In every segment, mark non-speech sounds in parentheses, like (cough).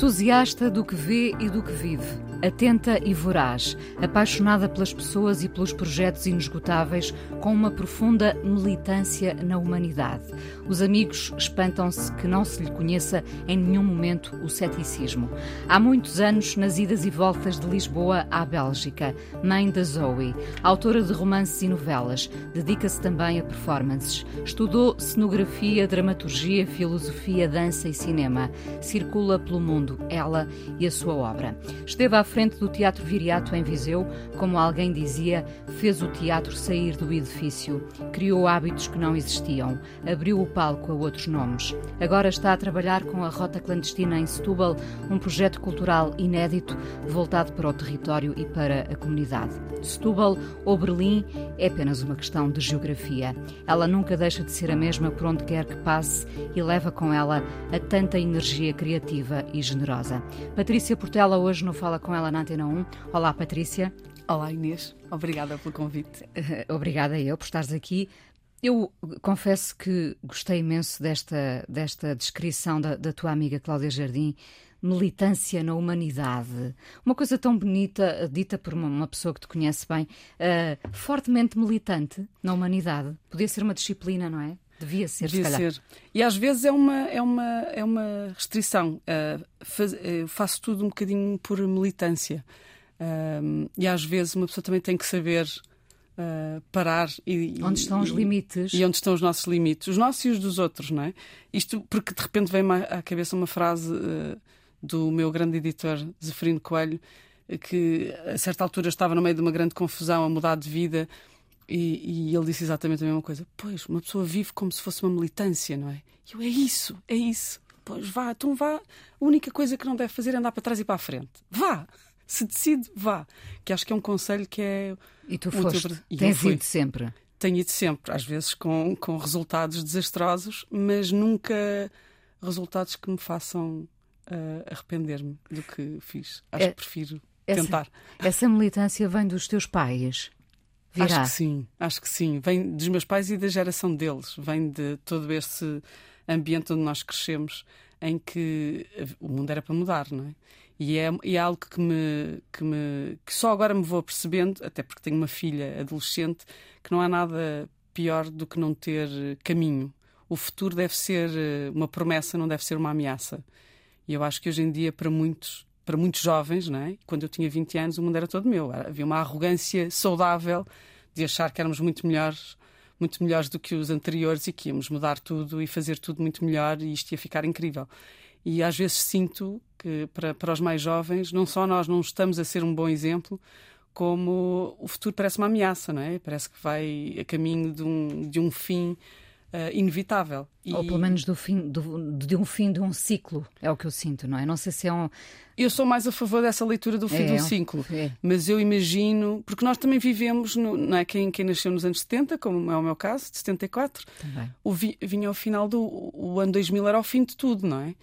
Entusiasta do que vê e do que vive atenta e voraz, apaixonada pelas pessoas e pelos projetos inesgotáveis, com uma profunda militância na humanidade. Os amigos espantam-se que não se lhe conheça em nenhum momento o ceticismo. Há muitos anos, nas idas e voltas de Lisboa à Bélgica, mãe da Zoe, autora de romances e novelas, dedica-se também a performances. Estudou cenografia, dramaturgia, filosofia, dança e cinema. Circula pelo mundo, ela e a sua obra. Esteve à frente do Teatro Viriato em Viseu, como alguém dizia, fez o teatro sair do edifício, criou hábitos que não existiam, abriu o palco a outros nomes. Agora está a trabalhar com a Rota Clandestina em Setúbal, um projeto cultural inédito voltado para o território e para a comunidade. Setúbal ou Berlim é apenas uma questão de geografia. Ela nunca deixa de ser a mesma por onde quer que passe e leva com ela a tanta energia criativa e generosa. Patrícia Portela hoje não fala com ela ela na Antena 1. Olá, Patrícia. Olá, Inês. Obrigada pelo convite. Obrigada eu por estares aqui. Eu confesso que gostei imenso desta, desta descrição da, da tua amiga Cláudia Jardim militância na humanidade. Uma coisa tão bonita, dita por uma, uma pessoa que te conhece bem, uh, fortemente militante na humanidade. Podia ser uma disciplina, não é? Devia ser, Devia se ser. E às vezes é uma, é uma, é uma restrição. Uh, faz, uh, faço tudo um bocadinho por militância. Uh, e às vezes uma pessoa também tem que saber parar e. Onde estão e, os limites? E onde estão os nossos limites. Os nossos e os dos outros, não é? Isto porque de repente vem-me à cabeça uma frase do meu grande editor, Zeferino Coelho, que a certa altura estava no meio de uma grande confusão, a mudar de vida e, e, ele disse exatamente a mesma coisa. Pois, uma pessoa vive como se fosse uma militância, não é? E eu, é isso, é isso. Pois vá, então vá. A única coisa que não deve fazer é andar para trás e para a frente. Vá! (laughs) Se decide, vá. Que acho que é um conselho que é. E tu foste. E Tens ido sempre. Tenho ido sempre, às vezes com, com resultados desastrosos, mas nunca resultados que me façam uh, arrepender-me do que fiz. Acho é, que prefiro essa, tentar. Essa militância vem dos teus pais? Virá. Acho que sim, acho que sim. Vem dos meus pais e da geração deles. Vem de todo esse ambiente onde nós crescemos, em que o mundo era para mudar, não é? E é, e é algo que, me, que, me, que só agora me vou percebendo, até porque tenho uma filha adolescente, que não há nada pior do que não ter caminho. O futuro deve ser eh, uma promessa, não deve ser uma ameaça. E eu acho que hoje em dia, para muitos, para muitos jovens, não é? quando eu tinha 20 anos, o mundo era todo meu. Havia uma arrogância saudável de achar que éramos muito melhores, muito melhores do que os anteriores e que íamos mudar tudo e fazer tudo muito melhor e isto ia ficar incrível. E às vezes sinto que para, para os mais jovens, não só nós não estamos a ser um bom exemplo, como o futuro parece uma ameaça, não é? Parece que vai a caminho de um, de um fim uh, inevitável. E... Ou pelo menos do fim, do, de um fim de um ciclo, é o que eu sinto, não é? Não sei se é um. Eu sou mais a favor dessa leitura do fim é, de um ciclo, é. mas eu imagino, porque nós também vivemos, no, não é? Quem, quem nasceu nos anos 70, como é o meu caso, de 74, também. O vi, vinha ao final do o ano 2000, era o fim de tudo, não é?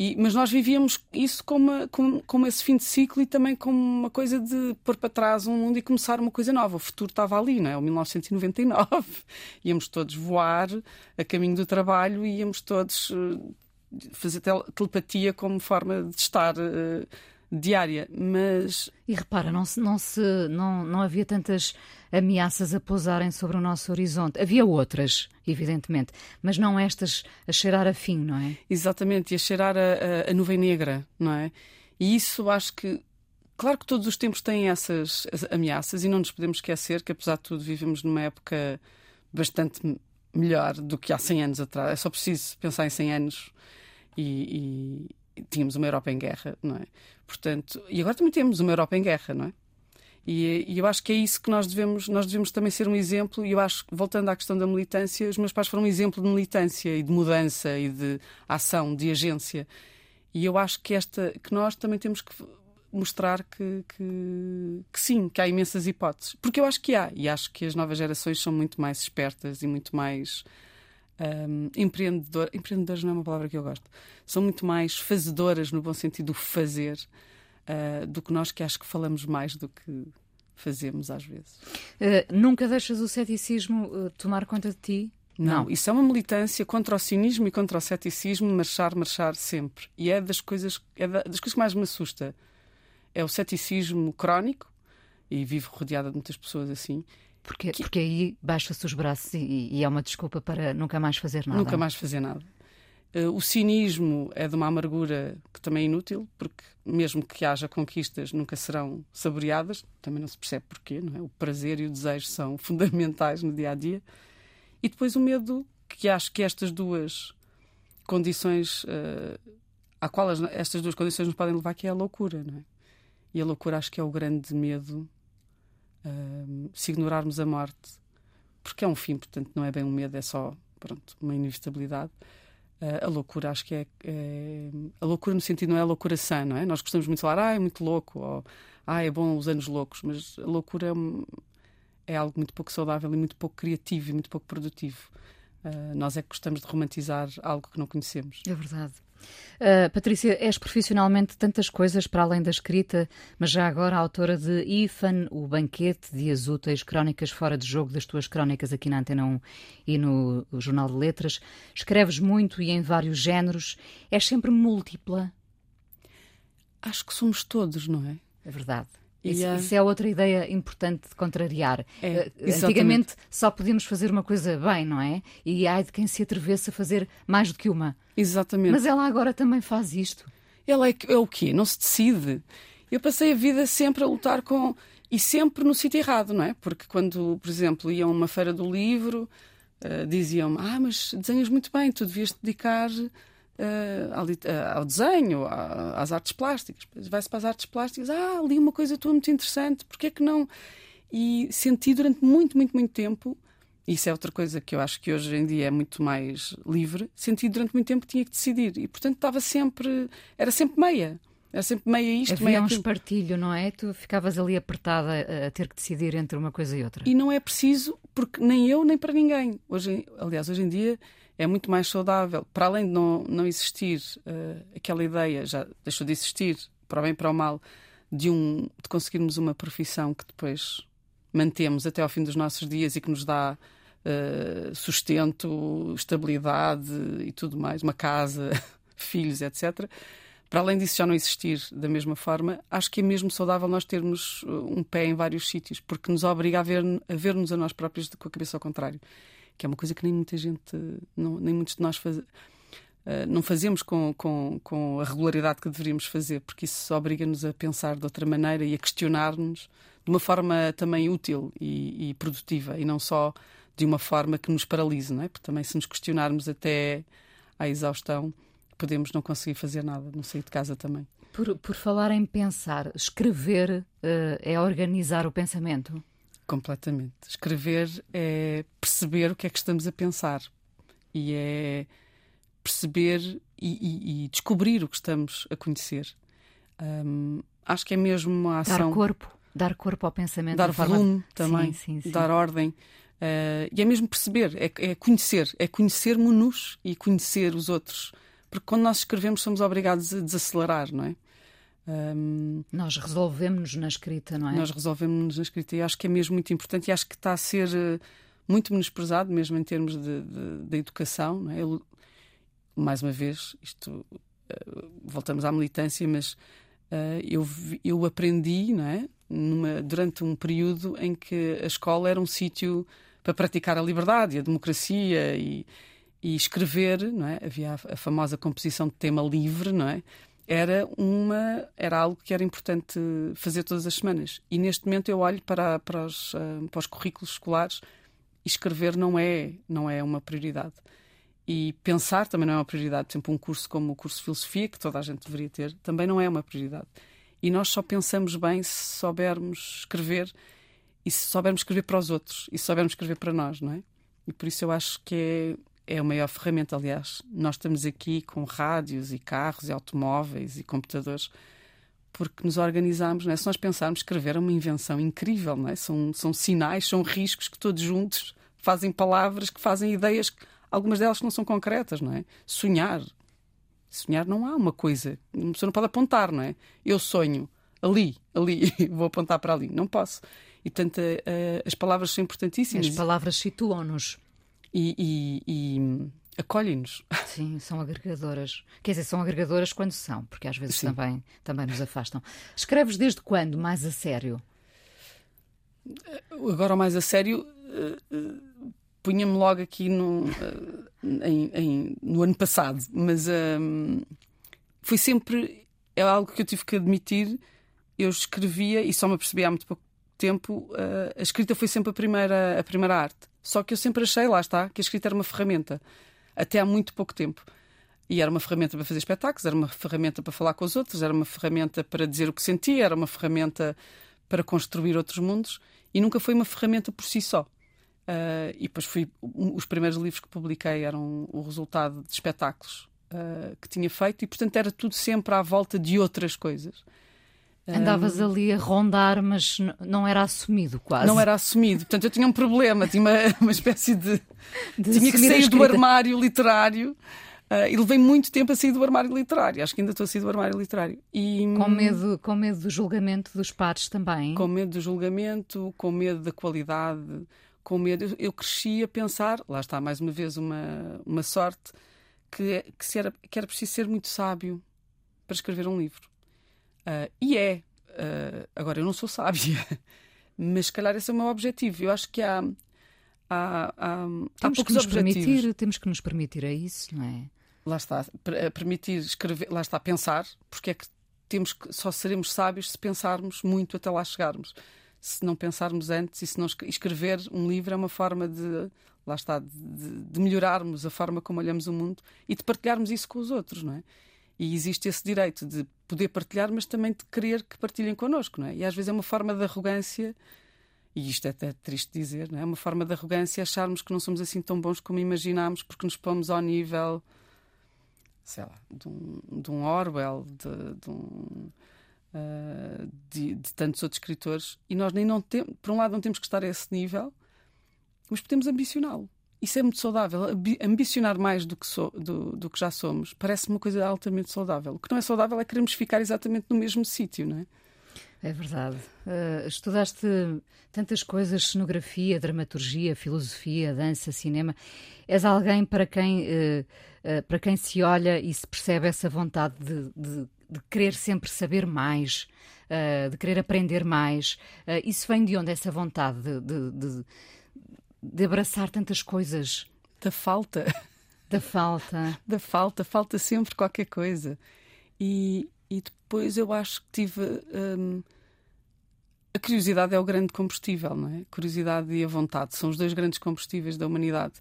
E, mas nós vivíamos isso como, como, como, esse fim de ciclo e também como uma coisa de pôr para trás um mundo e começar uma coisa nova. O futuro estava ali, não é? O 1999. (laughs) íamos todos voar a caminho do trabalho e íamos todos eh, fazer telepatia como forma de estar uh, diária. Mas. E repara, não, se, não, se, não, não havia tantas ameaças a pousarem sobre o nosso horizonte. Havia outras, evidentemente, mas não estas a cheirar a fim, não é? Exatamente, e a cheirar a, a, a nuvem negra, não é? E isso acho que Claro que todos os tempos têm essas ameaças e não nos podemos esquecer que, apesar de tudo, vivemos numa época bastante melhor do que há 100 anos atrás. É só preciso pensar em 100 anos e, e tínhamos uma Europa em guerra, não é? Portanto, e agora também temos uma Europa em guerra, não é? E, e, eu acho que é isso que nós devemos, nós devemos também ser um exemplo. E eu acho voltando à questão da militância, os meus pais foram um exemplo de militância e de mudança e de ação, de agência. E eu acho que, esta, que nós também temos que mostrar que, que, que, sim, que há imensas hipóteses. Porque eu acho que há, e acho que as novas gerações são muito mais espertas e muito mais um, empreendedor, empreendedoras não é uma palavra que eu gosto, são muito mais fazedoras no bom sentido do fazer uh, do que nós que acho que falamos mais do que fazemos às vezes. Uh, nunca deixas o ceticismo uh, tomar conta de ti? Não, não, isso é uma militância contra o cinismo e contra o ceticismo, marchar, marchar sempre. E é das coisas, é das coisas que mais me assusta. É o ceticismo crónico, e vivo rodeada de muitas pessoas assim. Porque, que... porque aí baixa-se os braços e, e, é uma desculpa para nunca mais fazer nada. Nunca mais fazer nada. Uh, o cinismo é de uma amargura que também é inútil, porque mesmo que haja conquistas, nunca serão saboreadas. Também não se percebe porquê, não é? O prazer e o desejo são (laughs) fundamentais no dia a dia. E depois o medo, que acho que estas duas condições, uh, a qual as, estas duas condições nos podem levar, que é a loucura, não é? E a loucura acho que é o grande medo, se ignorarmos a morte, porque é um fim, portanto não é bem um medo, é só pronto, uma inevitabilidade. Uh, a loucura acho que é, é, a loucura no sentido não é a loucura sã, não é? Nós gostamos muito de falar, ah, é muito louco, ou ah, é bom os anos loucos, mas a loucura é, é algo muito pouco saudável e muito pouco criativo e muito pouco produtivo. Uh, nós é que gostamos de romantizar algo que não conhecemos. É verdade. Uh, Patrícia, és profissionalmente tantas coisas para além da escrita, mas já agora autora de Ifan, O Banquete, Dias Úteis, Crónicas Fora de Jogo, das tuas crónicas aqui na Antena 1 e no Jornal de Letras. Escreves muito e em vários géneros. És sempre múltipla? Acho que somos todos, não é? É verdade. Isso, yeah. isso, é outra ideia importante de contrariar. É, uh, Antigamente só podíamos fazer uma coisa bem, não é? E ai de quem se atrevesse a fazer mais do que uma. Exatamente. Mas ela agora também faz isto. Ela é, é o quê? Não se decide. Eu passei a vida sempre a lutar com. E sempre no sítio errado, não é? Porque quando, por exemplo, ia a uma feira do livro, uh, diziam-me: Ah, mas desenhas muito bem, tu devias te dedicar ao, uh, ao, desenho, às artes plásticas. Vai-se para as artes plásticas, ah, li uma coisa tua muito interessante, porquê é que não? E senti durante muito, muito, muito tempo, isso é outra coisa que eu acho que hoje em dia é muito mais livre, senti durante muito tempo que tinha que decidir e, portanto, estava sempre, era sempre meia. Era sempre meia isto, Havia meia um espartilho, não é? Tu ficavas ali apertada a ter que decidir entre uma coisa e outra. E não é preciso, porque nem eu, nem para ninguém. Hoje, aliás, hoje em dia é muito mais saudável. Para além de não, não existir uh, aquela ideia, já deixou de existir, para o bem e para o mal, de, um, de conseguirmos uma profissão que depois mantemos até ao fim dos nossos dias e que nos dá uh, sustento, estabilidade e tudo mais, uma casa, (laughs) filhos, etc. Para além disso já não existir da mesma forma, acho que é mesmo saudável nós termos eh, um pé em vários sítios, porque nos obriga a ver-nos a, ver a nós próprios com a cabeça ao contrário que é uma coisa que nem muita gente, não, nem muitos de nós faz, uh, não fazemos com, com, com a regularidade que deveríamos fazer, porque isso obriga-nos a pensar de outra maneira e a questionar-nos de uma forma também útil e, e, produtiva e não só de uma forma que nos paralise, não é? Porque também se nos questionarmos até à exaustão, podemos não conseguir fazer nada, não sair de casa também. Por, por falar em pensar, escrever uh, é organizar o pensamento? Completamente. Escrever é perceber o que é que estamos a pensar e é perceber e, e, e descobrir o que estamos a conhecer. Um, acho que é mesmo uma ação. Dar corpo, dar corpo ao pensamento. Dar volume forma... também, sim, sim, sim. dar ordem. Uh, e é mesmo perceber, é, é conhecer, é conhecermos-nos e conhecer os outros. Porque quando nós escrevemos somos obrigados a desacelerar, não é? Um, nós resolvemos-nos na escrita, não é? Nós resolvemos-nos na escrita e acho que é mesmo muito importante e acho que está a ser uh, muito menosprezado, mesmo em termos de educação. Não é? Eu, mais uma vez, isto uh, voltamos à militância, mas uh, eu, eu aprendi não é? Numa, durante um período em que a escola era um sítio para praticar a liberdade, a democracia e, e escrever, não é? Havia a, a famosa composição de tema livre, não é? Era uma era algo que era importante fazer todas as semanas. E neste momento eu olho para para os, uh, para os currículos escolares e escrever não é não é uma prioridade. E pensar também não é uma prioridade. Por exemplo um curso como o curso de filosofia que toda a gente deveria ter também não é uma prioridade. E nós só pensamos bem se soubermos escrever e se soubermos escrever para os outros e se soubermos escrever para nós não é? E por isso eu acho que é é a maior ferramenta. Aliás, nós estamos aqui com rádios e carros e automóveis e computadores porque nos organizamos. Não é? Se nós pensarmos, escrever é uma invenção incrível. Não é? são, são sinais, são riscos que todos juntos fazem palavras, que fazem ideias, algumas delas que não são concretas. Não é? Sonhar. Sonhar não há uma coisa. Uma pessoa não pode apontar, não é? Eu sonho ali, ali, (laughs) vou apontar para ali. Não posso. E, portanto, uh, as palavras são importantíssimas. As palavras situam-nos. E, e, e acolhem-nos. Sim, são agregadoras. Quer dizer, são agregadoras quando são, porque às vezes também, também nos afastam. Escreves desde quando mais a sério? Agora, mais a sério, uh, uh, punha-me logo aqui no, em, em, no ano passado, mas foi sempre. É algo que eu tive que admitir. Eu escrevia e só me percebi há muito pouco tempo. a escrita foi sempre a primeira, a primeira arte. Só que eu sempre achei, lá está, que a escrita era uma ferramenta. Até há muito pouco tempo. E era uma ferramenta para fazer espetáculos, era uma ferramenta para falar com os outros, era uma ferramenta para dizer o que sentia, era uma ferramenta para construir outros mundos e nunca foi uma ferramenta por si só. Uh, e depois fui. Os primeiros livros que publiquei eram o resultado de espetáculos uh, que tinha feito e, portanto, era tudo sempre à volta de outras coisas. Andavas ali a rondar, mas não era assumido quase. Não era assumido. Portanto, eu tinha um problema, tinha uma, (laughs) uma espécie de. de tinha que sair do armário literário. Uh, e levei muito tempo a sair do armário literário. Acho que ainda estou a sair do armário literário. E, com, medo, com medo do julgamento dos pares também? Com medo do julgamento, com medo da qualidade, com medo. Eu, eu cresci a pensar, lá está mais uma vez uma, uma sorte, que, que, era, que era preciso ser muito sábio para escrever um livro. Uh, e é. Uh, agora, eu não sou sábia, (laughs) mas se calhar esse é o meu objetivo. Eu acho que há. Há, há, temos há que nos permitir Temos que nos permitir a isso, não é? Lá está. Permitir escrever, lá está, pensar, porque é que temos que, só seremos sábios se pensarmos muito até lá chegarmos. Se não pensarmos antes e se não escrever um livro é uma forma de, lá está, de, de melhorarmos a forma como olhamos o mundo e de partilharmos isso com os outros, não é? E existe esse direito de poder partilhar, mas também de querer que partilhem connosco, não é? E às vezes é uma forma de arrogância, e isto é até triste dizer, não é? É uma forma de arrogância acharmos que não somos assim tão bons como imaginámos porque nos pomos ao nível, sei lá, de um, de um Orwell, de, de um. Uh, de, de, tantos outros escritores e nós nem não temos, por um lado não temos que estar a esse nível, mas podemos ambicioná-lo. Isso é muito saudável. Ambicionar mais do que, so, do, do que já somos parece uma coisa altamente saudável. O que não é saudável é queremos ficar exatamente no mesmo sítio, não é? É verdade. Uh, estudaste tantas coisas: cenografia, dramaturgia, filosofia, dança, cinema. És alguém para quem, uh, uh, para quem se olha e se percebe essa vontade de, de, de querer sempre saber mais, de querer aprender mais. isso vem de onde essa vontade de, de de abraçar tantas coisas? Da falta. Da falta. (laughs) da falta, falta sempre qualquer coisa. E, e depois eu acho que tive. Hum, a curiosidade é o grande combustível, não é? A curiosidade e a vontade são os dois grandes combustíveis da humanidade.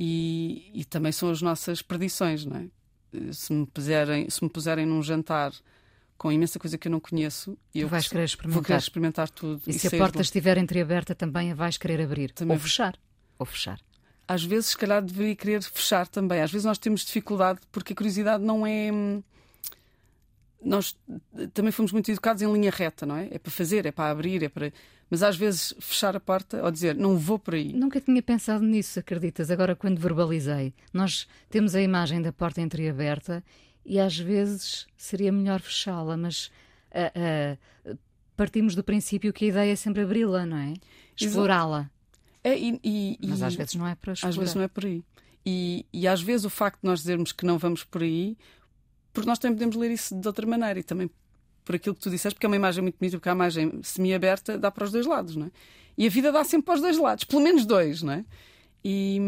E, e também são as nossas perdições, não é? Se me, puserem, se me puserem num jantar com imensa coisa que eu não conheço. E eu vais querer experimentar. Vou querer experimentar tudo. E, e se a porta estiver entreaberta, também a vais querer abrir. Também ou fechar. Ou fechar. Às vezes, se calhar, deveria querer fechar também. Às vezes nós temos dificuldade porque a curiosidade não é. Hum, nós também fomos muito educados em linha reta, não é? É para fazer, é para abrir, é para. Mas às vezes fechar a porta ou dizer não vou por aí. Nunca tinha pensado nisso, acreditas? Agora, quando verbalizei, nós temos a imagem da porta entreaberta e às vezes seria melhor fechá-la, mas uh, uh, partimos do princípio que a ideia é sempre abri-la, não é? Explorá-la. É, e, e, mas às vezes não é para explorar. Às vezes não é por aí. E, e às vezes o facto de nós dizermos que não vamos por aí, porque nós também podemos ler isso de outra maneira e também por aquilo que tu disseste, porque é uma imagem muito bonita, porque a imagem semi-aberta dá para os dois lados, não é? E a vida dá sempre para os dois lados, pelo menos dois, não é? E,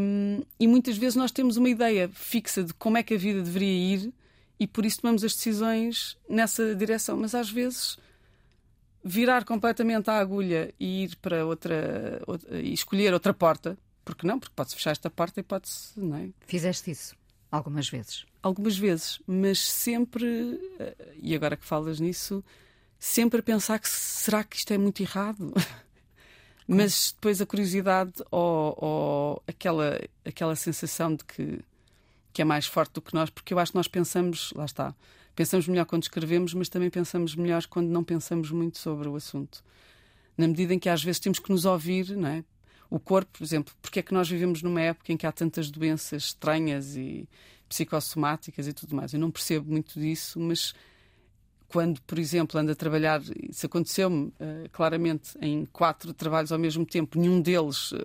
e muitas vezes nós temos uma ideia fixa de como é que a vida deveria ir e por isso tomamos as decisões nessa direção. Mas às vezes virar completamente a agulha e ir para outra, outra e escolher outra porta, porque não? Porque pode-se fechar esta porta e pode-se. Não é? Fizeste isso algumas vezes? Algumas vezes, mas sempre, eh, e agora que falas nisso, sempre a pensar que será que isto é muito errado? (laughs) Mas depois a curiosidade ou, ou aquela, aquela sensação de que, que é mais forte do que nós, porque eu acho que nós pensamos, lá está, pensamos melhor quando escrevemos, mas também pensamos melhor quando não pensamos muito sobre o assunto. Na medida em que às vezes temos que nos ouvir, não é? O corpo, por exemplo, porque é que nós vivemos numa época em que há tantas doenças estranhas e psicossomáticas e tudo mais? Eu não percebo muito disso, mas quando, por exemplo, ando a trabalhar, isso aconteceu-me uh, claramente em quatro trabalhos ao mesmo tempo, nenhum deles uh,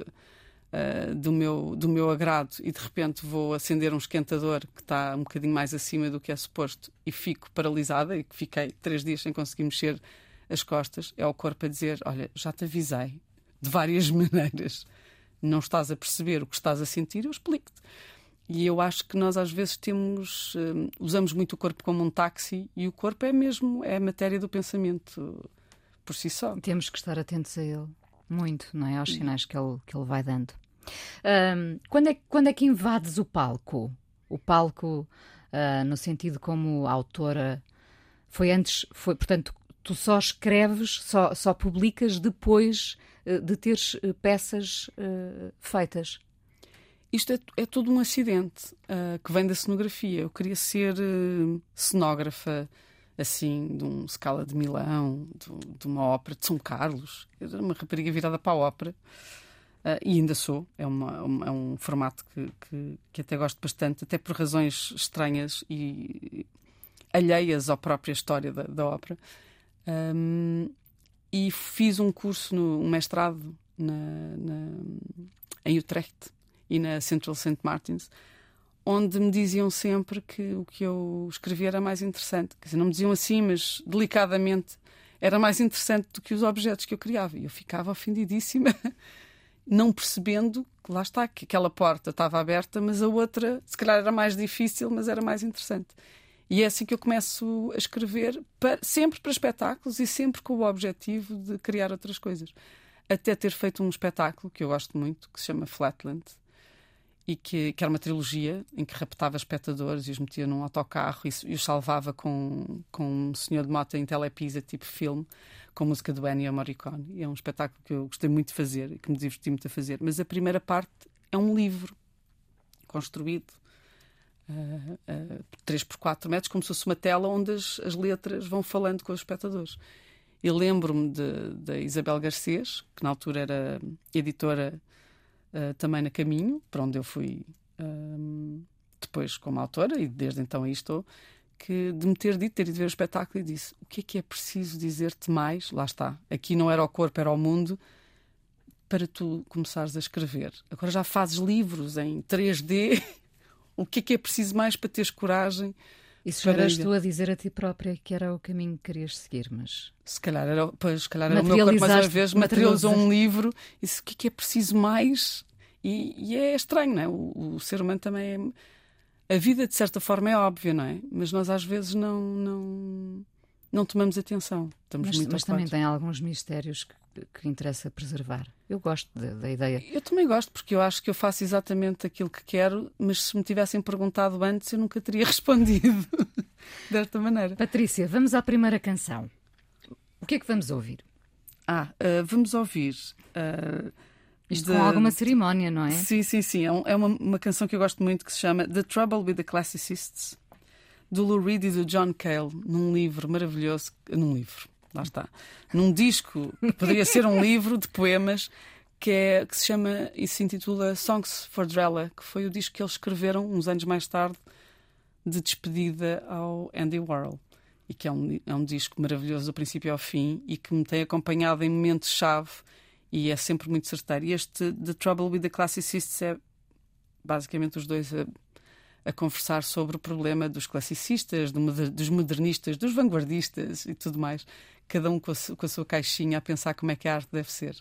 uh, do, meu, do meu agrado, e de repente vou acender um esquentador que está um bocadinho mais acima do que é suposto e fico paralisada e que fiquei três dias sem conseguir mexer as costas, é o corpo a dizer: Olha, já te avisei de várias (laughs) maneiras, não estás a perceber o que estás a sentir, eu explico-te. E eu acho que nós às vezes temos um, usamos muito o corpo como um táxi e o corpo é mesmo é a matéria do pensamento por si só. Temos que estar atentos a ele muito, não é? Aos sinais que ele que ele vai dando. Um, quando é quando é que invades o palco? O palco uh, no sentido como autora foi antes foi portanto tu só escreves só só publicas depois uh, de teres uh, peças feitas. Isto é, é todo um acidente uh, que vem da cenografia. Eu queria ser uh, cenógrafa, assim, de um Scala de Milão, de, de, uma ópera de São Carlos. Era uma rapariga virada para a ópera. Uh, e ainda sou. É, uma, um, é um formato que, que, que, até gosto bastante, até por razões estranhas e alheias à própria história da, da ópera. Um, e fiz um curso, no, um mestrado na, na, em Utrecht e na Central St. Martins, onde me diziam sempre que o que eu escrevia era mais interessante. Quer dizer, não me diziam assim, mas delicadamente era mais interessante do que os objetos que eu criava. E eu ficava ofendidíssima, não percebendo que lá está, que aquela porta estava aberta, mas a outra, se calhar, era mais difícil, mas era mais interessante. E é assim que eu começo a escrever, para, sempre para espetáculos e sempre com o objetivo de criar outras coisas. Até ter feito um espetáculo que eu gosto muito, que se chama Flatland, e que, que, era uma trilogia em que raptava espectadores e os metia num autocarro e, e os salvava com, com um senhor de moto em telepisa, tipo filme, com música do Ennio Morricone. E é um espetáculo que eu gostei muito de fazer e que me diverti muito a fazer. Mas a primeira parte é um livro construído uh, uh, 3 por 4 metros, como se fosse uma tela onde as, as letras vão falando com os espectadores. Eu lembro-me da Isabel Garcês, que na altura era editora uh, também na Caminho, para onde eu fui um, depois como autora, e desde então aí estou, que de me ter dito, ter ido ver o espetáculo e disse: O que é que é preciso dizer-te mais? Lá está. Aqui não era o corpo, era o mundo, para tu começares a escrever. Agora já fazes livros em 3D. (laughs) o que é que é preciso mais para teres coragem? Isso já eras tu a dizer a ti própria que era o caminho que querias seguir, mas. Se calhar era, pois, se calhar era o meu corpo mais uma vez, materializou um livro e disse o que é que é preciso mais? E, e é estranho, não é? O, o, ser humano também é. A vida, de certa forma, é óbvia, não é? Mas nós às vezes não. não não tomamos atenção. Estamos mas, muito mas também tem alguns mistérios que, que interessa preservar. Eu gosto da, da, ideia. Eu também gosto, porque eu acho que eu faço exatamente aquilo que quero, mas se me tivessem perguntado antes, eu nunca teria (laughs) respondido (laughs) desta maneira. Patrícia, vamos à primeira canção. O que é que vamos ouvir? Ah, uh, vamos ouvir. Uh, Isto de... com alguma cerimónia, não é? Sim, sim, sim. É, um, é uma, uma canção que eu gosto muito que se chama The Trouble with the Classicists do Lou Reed e do John Cale, num livro maravilhoso, num livro, lá está, num disco que poderia ser um livro de poemas que, é, que se chama e se intitula Songs for Drella, que foi o disco que eles escreveram uns anos mais tarde de despedida ao Andy Warhol. E que é um, é um disco maravilhoso do princípio ao fim e que me tem acompanhado em momentos-chave e é sempre muito certeiro. E este The Trouble with the Classicists é basicamente os dois a a conversar sobre o problema dos classicistas, dos modernistas, dos vanguardistas e tudo mais, cada um com a, com a sua caixinha a pensar como é que a arte deve ser.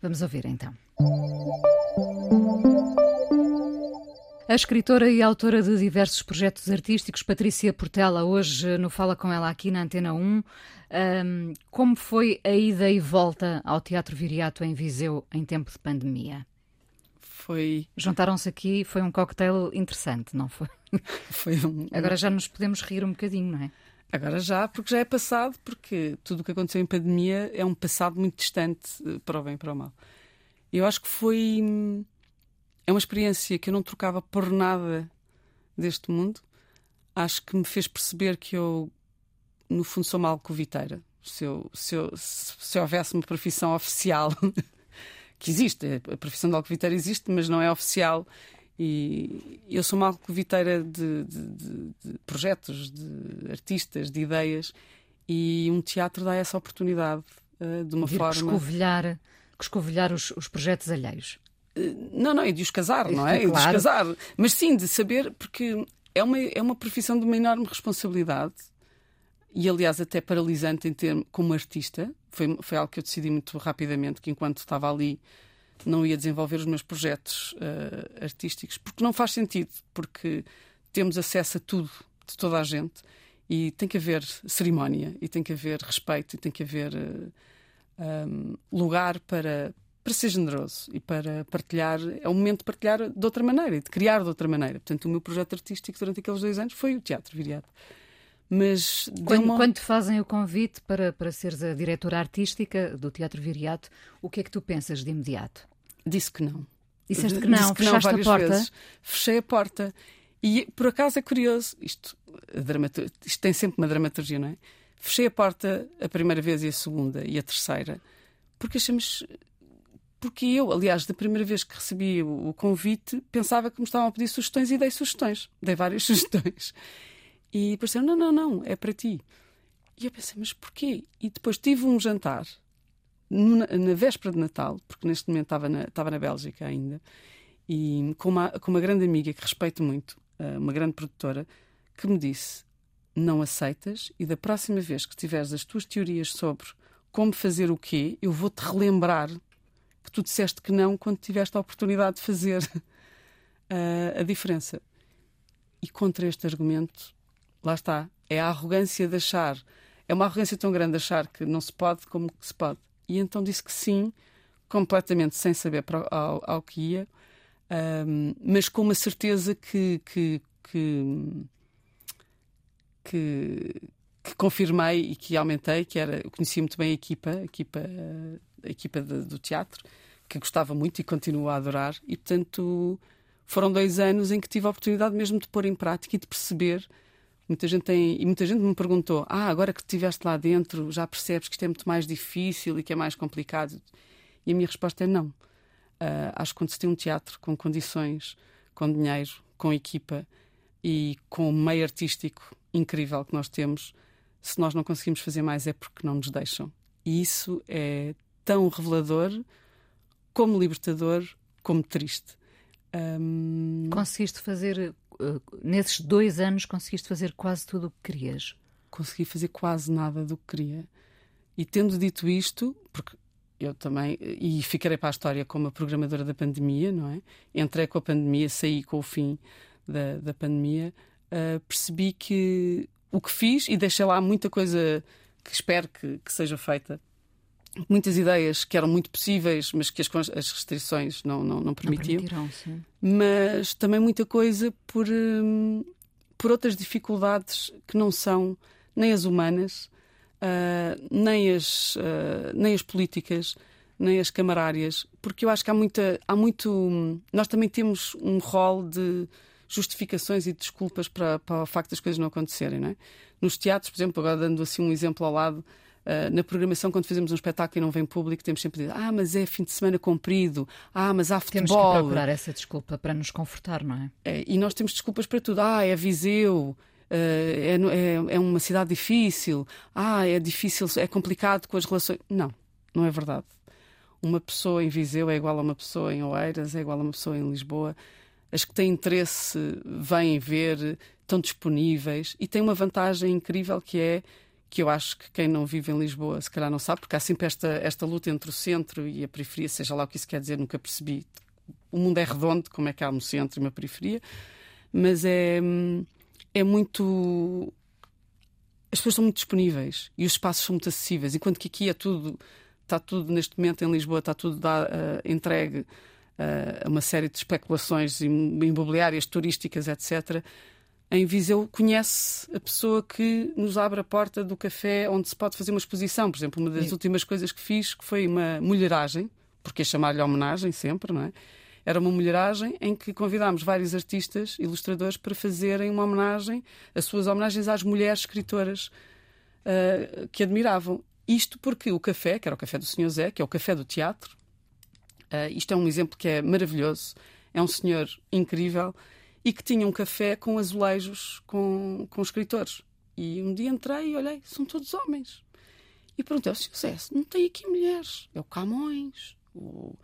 Vamos ouvir então. A escritora e autora de diversos projetos artísticos, Patrícia Portela, hoje no Fala Com Ela aqui na Antena 1. Um, como foi a ida e volta ao Teatro Viriato em Viseu em tempo de pandemia? Foi. Juntaram-se aqui, foi um cocktail interessante, não foi? (laughs) foi um... Agora já nos podemos rir um bocadinho, não é? Agora já, porque já é passado, porque tudo o que aconteceu em pandemia é um passado muito distante eh, para o bem e para o mal. Eu acho que foi. hum, É uma experiência que eu não trocava por nada deste mundo. Acho que me fez perceber que eu, no fundo, sou uma alcoviteira. Se, eu, se, eu, se, se houvesse uma profissão (laughs) oficial, que existe, a profissão de alcoviteira existe, mas não é oficial. E eu sou uma alcoviteira de, de, de, de projetos, de artistas, de ideias, e um teatro dá essa oportunidade uh, de uma Vir forma. Escovilhar, escovilhar os, os projetos alheios. Não, não, e de os casar, não (laughs) é? E de os Claro. casar. Mas sim, de saber, porque é uma, é uma profissão de uma enorme responsabilidade e, aliás, até paralisante em termos como artista. Foi, foi algo que eu decidi muito rapidamente, que enquanto estava ali não ia desenvolver os meus projetos eh, artísticos, porque não faz sentido, porque temos acesso a tudo de toda a gente e tem que haver cerimónia e tem que haver respeito e tem que haver eh, um, lugar para, para ser generoso e para partilhar. É o momento de partilhar de outra maneira e de criar de outra maneira. Portanto, o meu projeto artístico durante aqueles dois anos foi o Teatro Viriato. Mas Quando, uma- quando te fazem o convite para, para seres a diretora artística do Teatro Viriato, o que é que tu pensas de imediato? disse que não. Disseste que Disse não, fechaste a várias porta. vezes. Fechei a porta. E por acaso é curioso, isto, a dramatur- isto tem sempre uma dramaturgia, não é? Fechei a porta a primeira vez e a segunda e a terceira, porque achamos. Porque eu, aliás, da primeira vez que recebi o convite, pensava que me estavam a pedir sugestões e dei sugestões. Dei várias (laughs) sugestões. E disseram: não, não, não, é para ti. E eu pensei: mas porquê? E depois tive um jantar no- na véspera de Natal, porque neste momento estava na, estava na Bélgica ainda, e com uma, com uma grande amiga que respeito muito, eh, uma grande produtora, que me disse: Não aceitas, e da próxima vez que tiveres as tuas teorias sobre como fazer o quê, eu vou-te relembrar que tu disseste que não quando tiveste a oportunidade de fazer (laughs) eh, a diferença. E contra este argumento, lá está, é a arrogância de achar, é uma arrogância tão grande de achar que não se pode como que se pode. E então disse que sim, completamente sem saber ao, ao que ia, ahm, mas com uma certeza que, que, que, que, que confirmei e que aumentei, que era, eu conhecia muito bem a equipa, a equipa, a equipa de- do teatro, que gostava muito e continuo a adorar, e portanto foram dois anos em que tive a oportunidade mesmo de pôr em prática e de perceber. Muita gente tem, e muita gente me perguntou: Ah, agora que estiveste lá dentro, já percebes que isto é muito mais difícil e que é mais complicado? E a minha resposta é não. Ah, acho que quando se tem um teatro com condições, com dinheiro, com equipa e com o meio artístico incrível que nós temos, se nós não conseguimos fazer mais é porque não nos deixam. E isso é tão revelador, como libertador, como triste. Ahm, Conseguiste fazer, nesses dois anos, conseguiste fazer quase tudo o que querias. consegui fazer quase nada do que queria. E tendo dito isto, porque eu também, e ficarei para a história como a programadora da pandemia, não é? Entrei com a pandemia, saí com o fim da, da pandemia, ah, percebi que o que fiz, e deixei lá muita coisa que espero que, que seja feita, muitas ideias que eram muito possíveis, mas que as, as restrições não, não, não Não permitiam permitirão, sim. mas também muita coisa por, hum, por outras dificuldades que não são nem as humanas, ah, nem, as, ah, nem as políticas, nem as camarárias, porque eu acho que há muita. Há muito, hum, nós também temos um rol de justificações e desculpas para, para o facto das coisas não acontecerem. Não é? Nos teatros, por exemplo, agora dando assim um exemplo ao lado, Uh, na programação, quando fazemos um espetáculo e não vem público, temos sempre de dizer: Ah, mas é fim de semana comprido, ah, mas há Temos futebol. que procurar essa desculpa para nos confortar, não é? É, e nós temos desculpas para tudo. Ah, é Viseu, eh, é, é, é uma cidade difícil, ah, é difícil, é complicado com as relações. Não, não é verdade. Uma pessoa em Viseu é igual a uma pessoa em Oeiras, é igual a uma pessoa em Lisboa. As que têm interesse vêm ver, estão disponíveis e tem uma vantagem incrível que é que eu acho que quem não vive em Lisboa se calhar não sabe, porque há sempre esta, esta luta entre o centro e a periferia, seja lá o que isso quer dizer, nunca percebi. O mundo é redondo, como é que há um centro e uma periferia, mas é, é muito. As pessoas são muito disponíveis e os espaços são muito acessíveis, enquanto que aqui é tudo, está tudo neste momento em Lisboa, está tudo dá, eh, entregue eh, a uma série de especulações im- imobiliárias, turísticas, etc. Em Viseu conhece a pessoa que nos abre a porta do café onde se pode fazer uma exposição. Por exemplo, uma das Sim. últimas coisas que fiz que foi uma mulheragem porque chamar-lhe homenagem sempre, não é? Era uma mulheragem em que convidámos vários artistas, ilustradores, para fazerem uma homenagem, as suas homenagens às mulheres escritoras uh, que admiravam. Isto porque o café, que era o café do Senhor Zé, que é o café do teatro, uh, isto é um exemplo que é maravilhoso. É um senhor incrível e que tinha um café com azulejos com, com escritores. E um dia entrei e olhei, são todos homens. E perguntei ao Sr. Zé, não tem aqui mulheres? É o Camões, o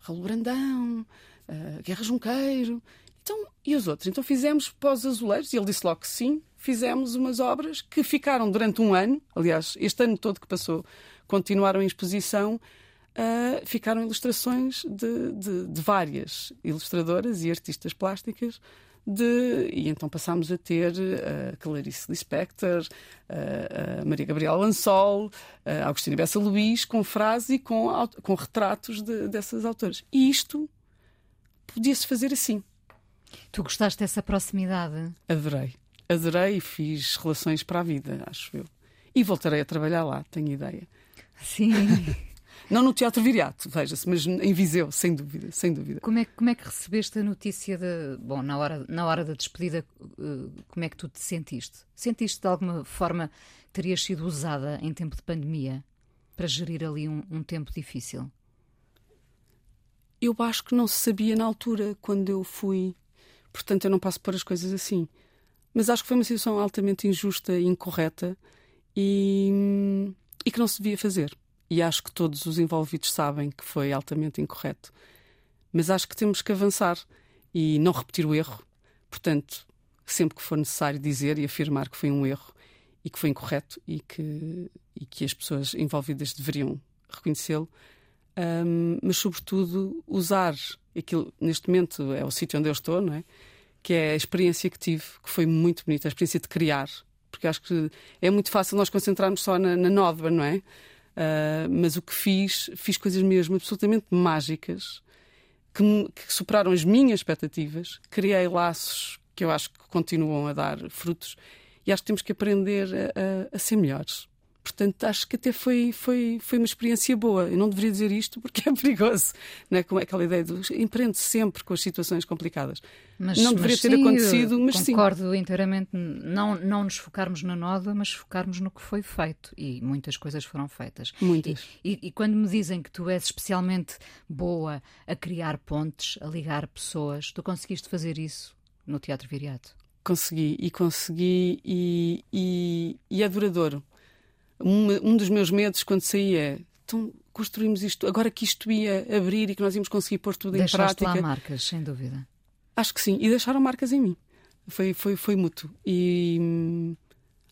Raul Brandão, uh, Guerra Junqueiro. Então, e os outros? Então fizemos pós-azulejos, e ele disse logo que sim, fizemos umas obras que ficaram durante um ano, aliás, este ano todo que passou, continuaram em exposição, uh, ficaram ilustrações de, de, de, várias ilustradoras e artistas plásticas. De, e então passámos a ter a uh, Clarice Lispector, uh, a Maria Gabriela Lansol, a Agostina Bessa Luís, com frases e com, com retratos de, dessas autoras. E isto podia-se fazer assim. Tu gostaste dessa proximidade? Adorei. Adorei e fiz relações para a vida, acho eu. E voltarei a trabalhar lá, tenho ideia. Sim. (laughs) Não no Teatro Viriato, veja-se, mas em Viseu, sem dúvida, sem dúvida. Como é, como é que recebeste a notícia de. Bom, na hora, na hora da despedida, eh, como é que tu te sentiste? Sentiste de alguma forma que terias sido usada em tempo de pandemia para gerir ali um, um tempo difícil? Eu acho que não se sabia na altura, quando eu fui. Portanto, eu não passo por as coisas assim. Mas acho que foi uma situação altamente injusta e incorreta e, e que não se devia fazer. E acho que todos os envolvidos sabem que foi altamente incorreto. Mas acho que temos que avançar e não repetir o erro. Portanto, sempre que for necessário dizer e afirmar que foi um erro e que foi incorreto e que, e que as pessoas envolvidas deveriam reconhecê-lo, um, mas sobretudo usar aquilo. Neste momento é o sítio onde eu estou, não é? Que é a experiência que tive, que foi muito bonita, a experiência de criar, porque acho que é muito fácil nós concentrarmos só na, na nódoa, não é? Uh, mas o que fiz, fiz coisas mesmo absolutamente mágicas que, que, superaram as minhas expectativas. Criei laços que eu acho que continuam a dar frutos e acho que temos que aprender a, a, a ser melhores. Portanto, acho que até foi, foi, foi uma experiência boa. Eu não deveria dizer isto porque é perigoso, não é? Como é aquela ideia de empreende sempre com as situações complicadas. Mas, não deveria mas ter sim, acontecido, mas concordo sim. Concordo inteiramente, não, não nos focarmos na nódoa, mas focarmos no que foi feito. E muitas coisas foram feitas. Muitas. E, e, e quando me dizem que tu és especialmente boa a criar pontes, a ligar pessoas, tu conseguiste fazer isso no Teatro Viriato? Consegui, e consegui, e, e, e é duradouro um, um dos meus medos quando saí é então construímos isto, agora que isto ia abrir e que nós íamos conseguir pôr tudo Deixaste em prática. lá marcas, sem dúvida. Acho que sim, e deixaram marcas em mim. Foi, foi, foi mútuo. E hum,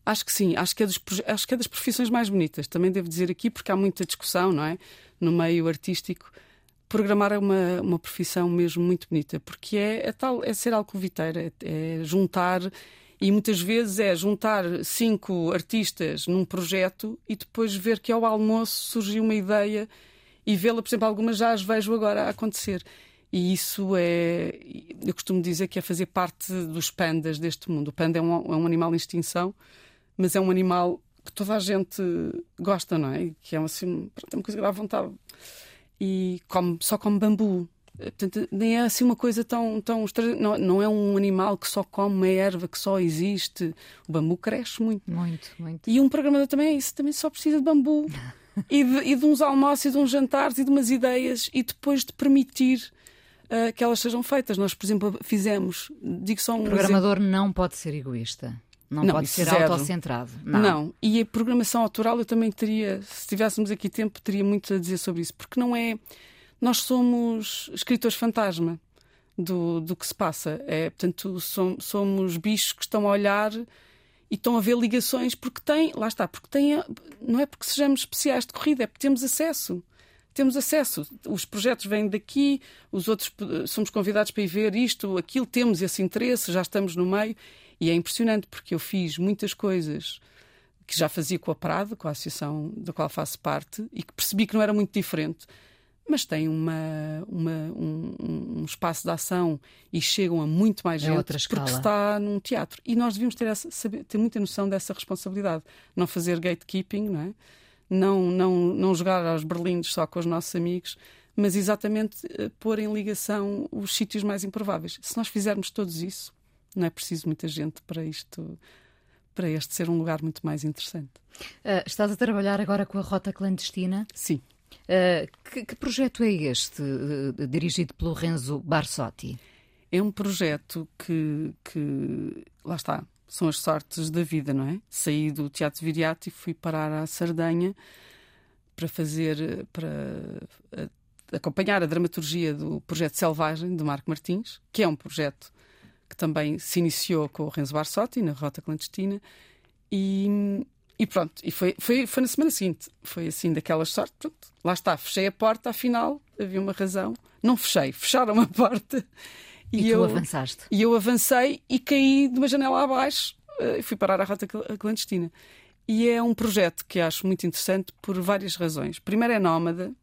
acho que sim, acho que, é dos, acho que é das profissões mais bonitas. Também devo dizer aqui, porque há muita discussão, não é? No meio artístico. Programar é uma, uma profissão mesmo muito bonita, porque é, é tal, é ser alcoviteira, é, é juntar e muitas vezes é juntar cinco artistas num projeto e depois ver que ao almoço surgiu uma ideia e vê-la, por exemplo, algumas já as vejo agora a acontecer. E isso é, eu costumo dizer que é fazer parte dos pandas deste mundo. O panda é um, é um animal em extinção, mas é um animal que toda a gente gosta, não é? Que é assim, é uma coisa que dá vontade. E come, só come bambu. Portanto, nem é assim uma coisa tão. tão não, não é um animal que só come uma erva, que só existe. O bambu cresce muito. Muito, muito. E um programador também é isso, também só precisa de bambu. (laughs) e, de, e de uns almoços, e de uns jantares, e de umas ideias, e depois de permitir uh, que elas sejam feitas. Nós, por exemplo, fizemos. Digo só um o programador exemplo. não pode ser egoísta. Não, não pode ser zero. autocentrado. Não. não. E a programação autoral eu também teria, se tivéssemos aqui tempo, teria muito a dizer sobre isso, porque não é nós somos escritores fantasma do, do que se passa. É, portanto, somos bichos que estão a olhar e estão a ver ligações porque têm, lá está, porque têm, não é porque sejamos especiais de corrida, é porque temos acesso. Temos acesso. Os projetos vêm daqui, os outros somos convidados para ir ver isto, aquilo, temos esse interesse, já estamos no meio. E é impressionante porque eu fiz muitas coisas que já fazia com a Prado, com a associação da qual faço parte, e que percebi que não era muito diferente mas têm uma, uma um, um, espaço de ação e chegam a muito mais é gente porque está num teatro. E nós devíamos ter, essa, saber, ter muita noção dessa responsabilidade. Não fazer gatekeeping, não é? Não, não, não jogar aos berlindes só com os nossos amigos, mas exatamente uh, pôr em ligação os sítios mais improváveis. Se nós fizermos todos isso, não é preciso muita gente para isto, para este ser um lugar muito mais interessante. Uh, estás a trabalhar agora com a Rota Clandestina? Sim. Uh, que, que, projeto é este, uh, dirigido pelo Renzo Barsotti? É um projeto que, que, lá está, são as sortes da vida, não é? Saí do Teatro Viriato e fui parar à Sardenha para fazer, para acompanhar a dramaturgia do projeto Selvagem, de Marco Martins, que é um projeto que também se iniciou com o Renzo Barsotti, na Rota Clandestina, e, e pronto, e foi, foi, foi na semana seguinte. Foi assim, daquelas sortes. Pronto, lá está, fechei a porta, afinal, havia uma razão. Não fechei, fecharam a porta. E, e eu, avançaste? E eu avancei e caí de uma janela abaixo eh, e fui parar à Rota Clandestina. E é um projeto que acho muito interessante por várias razões. Primeiro é nómada, ou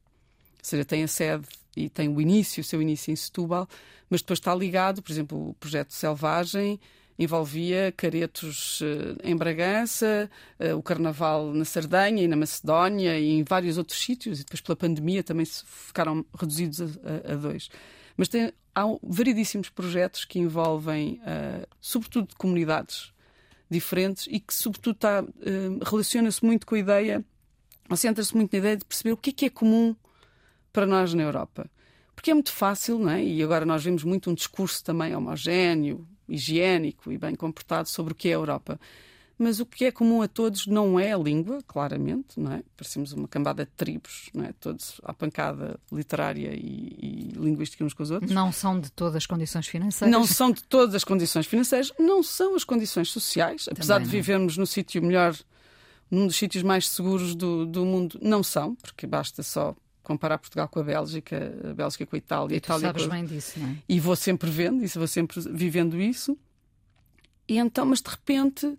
seja, tem a sede e tem o início, o seu início em Setúbal, mas depois está ligado, por exemplo, o projeto Selvagem envolvia caretos uh, em Bragança, uh, o Carnaval na Sardenha e na Macedónia e em vários outros sítios, e depois pela pandemia também ficaram reduzidos a, a, dois. Mas tem, há variedíssimos projetos que envolvem, uh, sobretudo, comunidades diferentes e que, sobretudo, tá, relaciona-se muito com a ideia, ou centra-se muito na ideia de perceber o que é que é comum para nós na Europa. Porque é muito fácil, não é? E agora nós vemos muito um discurso também homogéneo, higiênico e bem comportado sobre o que é a Europa. Mas o que é comum a todos não é a língua, claramente, não é? Parecemos uma cambada de tribos, não é? Todos à pancada literária e, e linguística uns com os outros. Não são de todas as condições financeiras. Não são de todas as condições financeiras, não são as condições sociais. Apesar de vivermos no sítio melhor, num dos sítios mais seguros do, do mundo, não são, porque basta só comparar Portugal com a Bélgica, a Bélgica com a Itália. E Itália sabes com... bem disso, não é? E vou sempre vendo, e vou sempre vivendo isso. E então, mas de repente,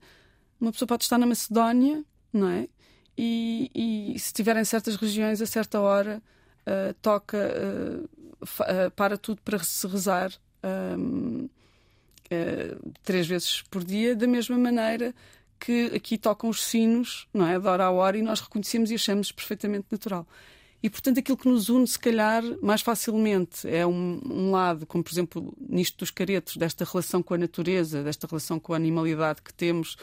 uma pessoa pode estar na Macedónia, não é? E, e se estiver em certas regiões, a certa hora, uh, toca, uh, uh, para tudo para se rezar um, três vezes por dia, da mesma maneira que aqui tocam os sinos, não é? Da hora a hora, e nós reconhecemos e achamos perfeitamente natural. E, portanto, aquilo que nos une, se calhar, mais facilmente é um, um, lado, como por exemplo nisto dos caretos, desta relação com a natureza, desta relação com a animalidade que temos,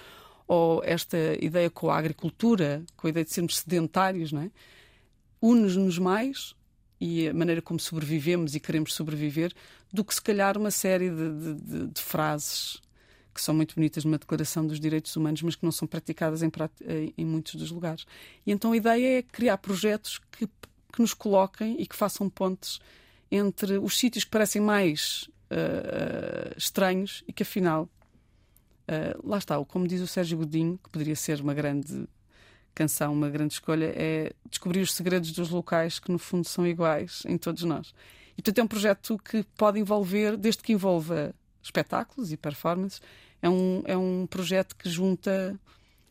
ou esta ideia com a agricultura, com a ideia de sermos sedentários, é? Une-nos mais e a maneira como sobrevivemos e queremos sobreviver, do que se calhar uma série de, de, de frases que são muito bonitas numa Declaração dos Direitos Humanos, mas que não são praticadas em, em muitos dos lugares. E então a ideia é criar projetos que, que nos coloquem e que façam pontes entre os sítios que parecem mais uh, estranhos e que afinal, uh, lá está, como diz o Sérgio Godinho, que poderia ser uma grande canção, uma grande escolha, é descobrir os segredos dos locais que no fundo são iguais em todos nós. E portanto é um projeto que pode envolver, desde que envolva espetáculos e performances, é um, é um projeto que junta.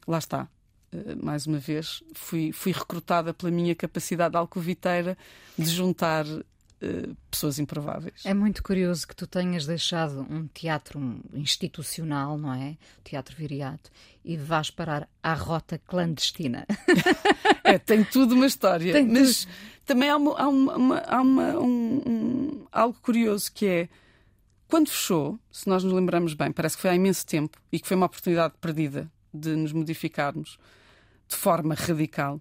Lá está. Uh, mais uma vez, fui, fui recrutada pela minha capacidade alcoviteira de juntar uh, pessoas improváveis. É muito curioso que tu tenhas deixado um teatro institucional, não é? O teatro Viriato, e vás parar à rota clandestina. (laughs) é, tem tudo uma história. Tem mas tudo. também há, uma, há, uma, há uma, um, um, algo curioso que é quando fechou, se nós nos lembramos bem, parece que foi há imenso tempo e que foi uma oportunidade perdida de nos modificarmos de forma radical.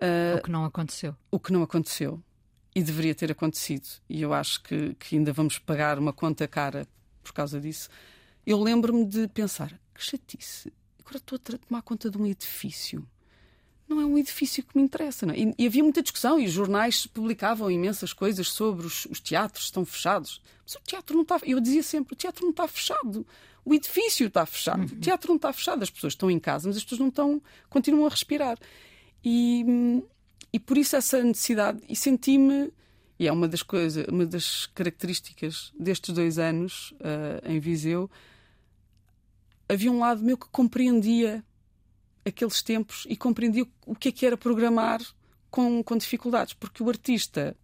Uh, o que não aconteceu. O que não aconteceu. E deveria ter acontecido. E eu acho que, que ainda vamos pagar uma conta cara por causa disso. Eu lembro-me de pensar: que chatice, agora estou a tomar conta de um edifício não é um edifício que me interessa. É? E, e, havia muita discussão e os jornais publicavam imensas coisas sobre os, os teatros estão fechados. Mas o teatro não está. Eu dizia sempre: o teatro não está fechado. O edifício está fechado. Uhum. O teatro não está fechado. As pessoas estão em casa, mas as pessoas não estão. continuam a respirar. E, e por isso essa necessidade. E senti-me. E é uma das coisas, uma das características destes dois anos uh, em Viseu. Havia um lado meu que compreendia aqueles tempos e compreendia o que é que era programar com, com dificuldades, porque o artista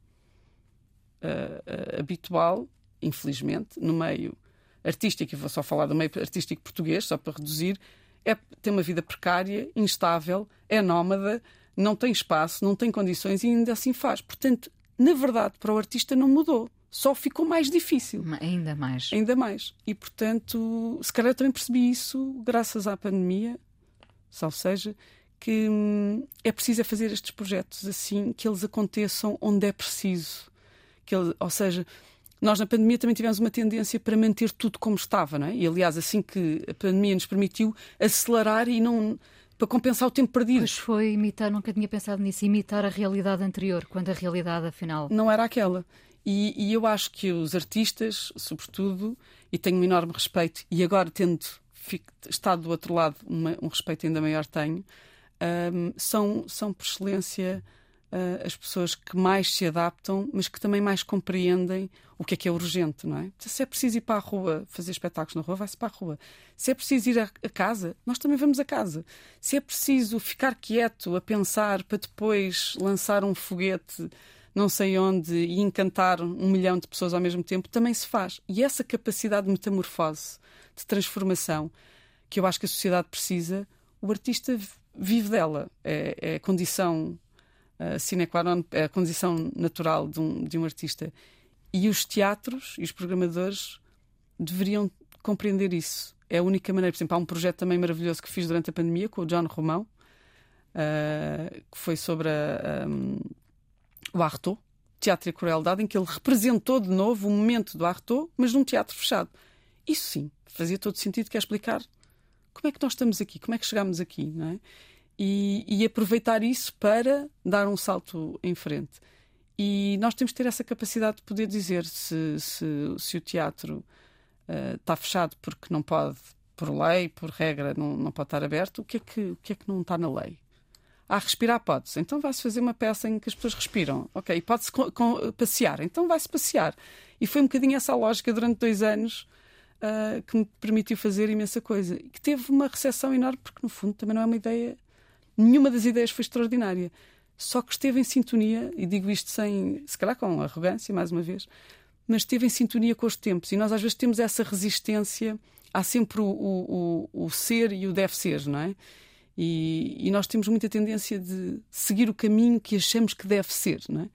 uh, uh, habitual, infelizmente, no meio artístico, e vou só falar do meio artístico português, só para reduzir, é, tem uma vida precária, instável, é nómada, não tem espaço, não tem condições e ainda assim faz. Portanto, na verdade, para o artista não mudou. Só ficou mais difícil. Ainda mais. Ainda mais. E, portanto, se calhar eu também percebi isso graças à pandemia, salvo seja, que hum, é preciso é fazer estes projetos assim, que eles aconteçam onde é preciso. Que ele, ou seja, nós na pandemia também tivemos uma tendência para manter tudo como estava, não é? E aliás, assim que a pandemia nos permitiu acelerar e não para compensar o tempo perdido. Pois foi imitar, nunca tinha pensado nisso, imitar a realidade anterior, quando a realidade afinal não era aquela. E, e eu acho que os artistas, sobretudo, e tenho um enorme respeito, e agora tendo estado do outro lado, uma, um respeito ainda maior tenho, um, são, são por excelência uh, as pessoas que mais se adaptam, mas que também mais compreendem o que é que é urgente, não é? Se é preciso ir para a rua fazer espetáculos na rua, vai-se para a rua. Se é preciso ir a, a casa, nós também vamos a casa. Se é preciso ficar quieto a pensar para depois lançar um foguete não sei onde e encantar um milhão de pessoas ao mesmo tempo, também se faz. E essa capacidade de metamorfose, de transformação, que eu acho que a sociedade precisa, o artista vive dela. É, é a condição uh, sine qua non, é a condição natural de um, de um artista. E os teatros e os programadores deveriam compreender isso. É a única maneira. Por exemplo, há um projeto também maravilhoso que fiz durante a pandemia com o John Romão, uh, que foi sobre a, um, o Artaud, Teatro e Crueldade, em que ele representou de novo o momento do Artaud, mas num teatro fechado. Isso sim, fazia todo sentido, que é explicar como é que nós estamos aqui, como é que chegámos aqui, não é? E, e, aproveitar isso para dar um salto em frente. E nós temos que ter essa capacidade de poder dizer se, se, se o teatro uh, está fechado porque não pode, por lei, por regra, não, não pode estar aberto, o que, é que, o que é que não está na lei? Ah, respirar pode-se. Então vai-se fazer uma peça em que as pessoas respiram. Ok, pode-se passear. Então vai-se passear. E foi um bocadinho essa lógica durante dois anos uh, que me permitiu fazer imensa coisa. E que teve uma recepção enorme, porque no fundo também não é uma ideia. Nenhuma das ideias foi extraordinária. Só que esteve em sintonia, e digo isto sem, se calhar com arrogância, mais uma vez, mas esteve em sintonia com os tempos. E nós às vezes temos essa resistência. Há sempre o, o, o, ser e o deve ser, não é? E, e, nós temos muita tendência de seguir o caminho que achamos que deve ser. Não é?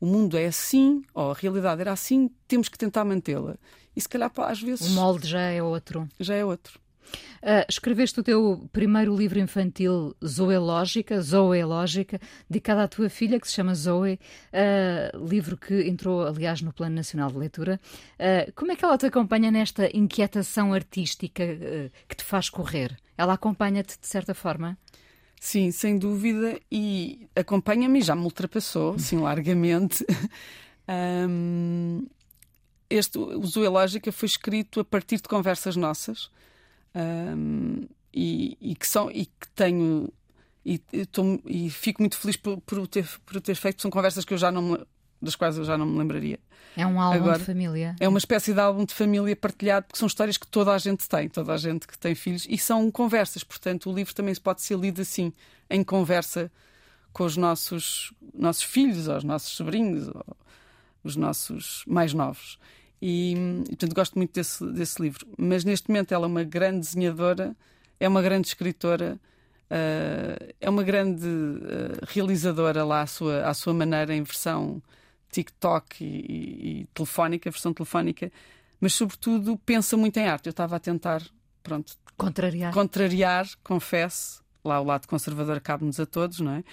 O mundo é assim, ou a realidade era assim, temos que tentar mantê-la. E se calhar, às vezes. O molde já é outro. Já é outro. Uh, escreveste o teu primeiro livro infantil, Zoológica, Zoológica, dedicado à tua filha, que se chama Zoe, uh, livro que entrou, aliás, no Plano Nacional de Leitura. Uh, como é que ela te acompanha nesta inquietação artística que te faz correr? Ela acompanha-te de certa forma? Sim, sem dúvida, e acompanha-me, já me ultrapassou, sim, largamente. (laughs) um, este, o Zoológica foi escrito a partir de conversas nossas um, e, e, que são e que tenho e, tô, e fico muito feliz por, por, o ter, por o ter feito. São conversas que eu já não me, das quais eu já não me lembraria. É um álbum Agora, de família. É uma espécie de álbum de família partilhado, porque são histórias que toda a gente tem, toda a gente que tem filhos, e são conversas. Portanto, o livro também pode ser lido assim, em conversa com os nossos, nossos filhos, ou os nossos sobrinhos, ou os nossos mais novos. E, portanto, gosto muito desse, desse livro. Mas neste momento ela é uma grande desenhadora, é uma grande escritora, uh, é uma grande uh, realizadora lá à sua, à sua maneira, em versão TikTok e, e, e telefónica, versão telefónica, mas sobretudo pensa muito em arte. Eu estava a tentar, pronto, contrariar, contrariar confesso, lá o lado conservador cabe-nos a todos, não é?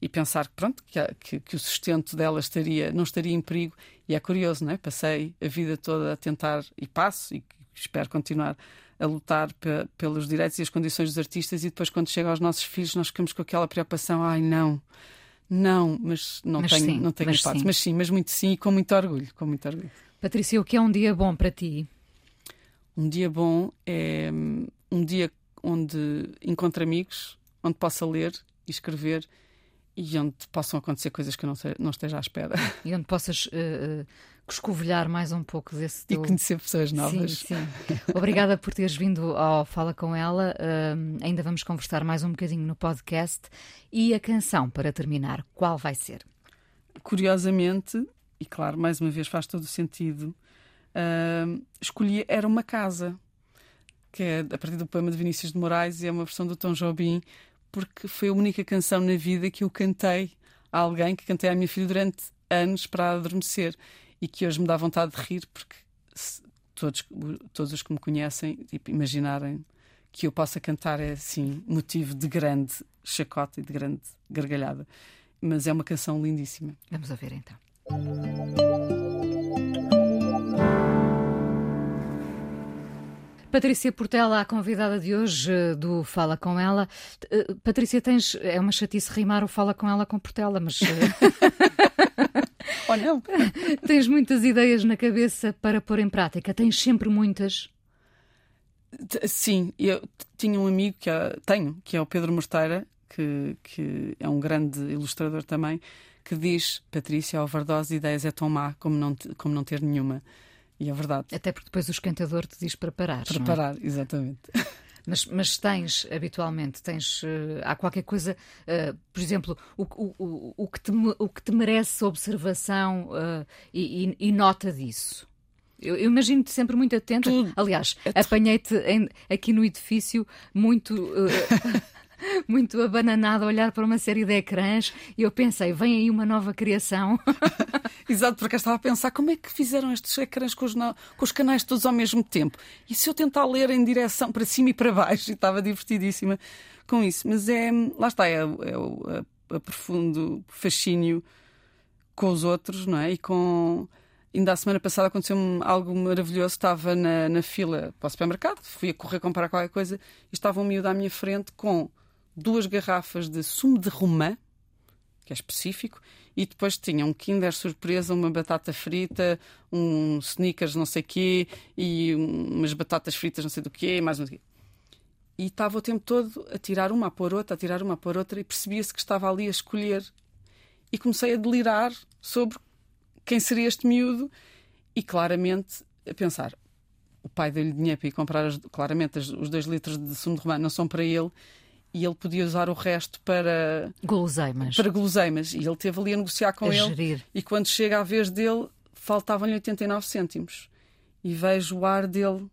e pensar pronto que, que, que, o sustento dela estaria não estaria em perigo e é curioso não é passei a vida toda a tentar e passo e espero continuar a lutar pe pelos direitos e as condições dos artistas e depois quando chega aos nossos filhos nós ficamos com aquela preocupação ai não não mas não mas tenho sim, não tenho mas sim. mas sim mas muito sim e com muito orgulho com muito orgulho Patrícia o que é um dia bom para ti um dia bom é um dia onde encontro amigos onde possa ler e escrever e onde possam acontecer coisas que eu não, sei, não esteja à espera. E onde possas uh, escovilhar mais um pouco desse teu... E conhecer pessoas novas. Sim, sim. Obrigada por teres vindo ao Fala Com Ela. Uh, ainda vamos conversar mais um bocadinho no podcast. E a canção, para terminar, qual vai ser? Curiosamente, e claro, mais uma vez faz todo o sentido, escolhi Era Uma Casa, que é a partir do poema de Vinícius de Moraes e é uma versão do Tom Jobim, porque foi a única canção na vida que eu cantei a alguém, que cantei à minha filha durante anos para adormecer e que hoje me dá vontade de rir porque se, todos, todos os que me conhecem tipo, imaginarem que eu possa cantar é assim motivo de grande chacota e de grande gargalhada. Mas é uma canção lindíssima. Vamos ouvir então. Patrícia Portela, a convidada de hoje eh, do Fala Com Ela. Eh, Patrícia, tens. É uma chatice rimar o Fala Com Ela com Portela, mas. (laughs) Ou (laughs) não? tens muitas ideias na cabeça para pôr em prática? Tens sempre muitas? Sim, eu tinha um amigo que é, tenho, que é o Pedro Morteira, que, que é um grande ilustrador também, que diz: Patrícia, a overdose de ideias é tão má como não, como não ter nenhuma. E é verdade. Até porque depois o esquentador te diz para parar. Para parar, exatamente. (laughs) Mas, mas, tens, habitualmente, tens, uh, há qualquer coisa, uh, por exemplo, o, o, o, o, que te, o que te merece observação uh, e, e, nota disso? Eu, imagino-te sempre muito atenta. Tudo. Aliás, é apanhei-te aqui no edifício muito. (laughs) muito abananada a olhar para uma série de ecrãs e eu pensei, vem aí uma nova criação. (laughs) Exato, porque eu estava a pensar como é que fizeram estes ecrãs com os, com os canais todos ao mesmo tempo. E se eu tentar ler em direção para cima e para baixo? (laughs) E estava divertidíssima com isso. Mas é, lá está, é, é a, a profundo fascínio com os outros, não é? E com. Ainda a semana passada aconteceu-me algo maravilhoso. Estava na, na fila para o supermercado, fui a correr comprar qualquer coisa e estava um miúdo à minha frente com duas garrafas de sumo de romã, que é específico, e depois tinha um Kinder surpresa, uma batata frita, um sneakers não sei quê, e umas batatas fritas não sei do quê, mais sei quê. E estava o tempo todo a tirar uma a pôr outra, a tirar uma a pôr outra, e percebia-se que estava ali a escolher. E comecei a delirar sobre quem seria este miúdo, e claramente a pensar: o pai deu-lhe dinheiro para ir comprar, as, claramente, as, os dois litros de sumo de romã não são para ele e ele podia usar o resto para guloseimas. Para guloseimas. E ele teve ali a negociar com a ele. Gerir. E quando chega à vez dele, faltavam-lhe 89 cêntimos. E vejo o ar dele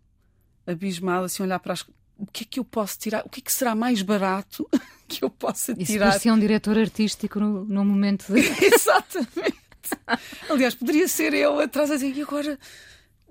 abismado, assim, olhar para as. O que é que eu posso tirar? O que é que será mais barato (laughs) que eu possa tirar? Isso parecia um diretor artístico no, no momento de. (laughs) Exatamente. Aliás, poderia ser eu atrás a dizer, e agora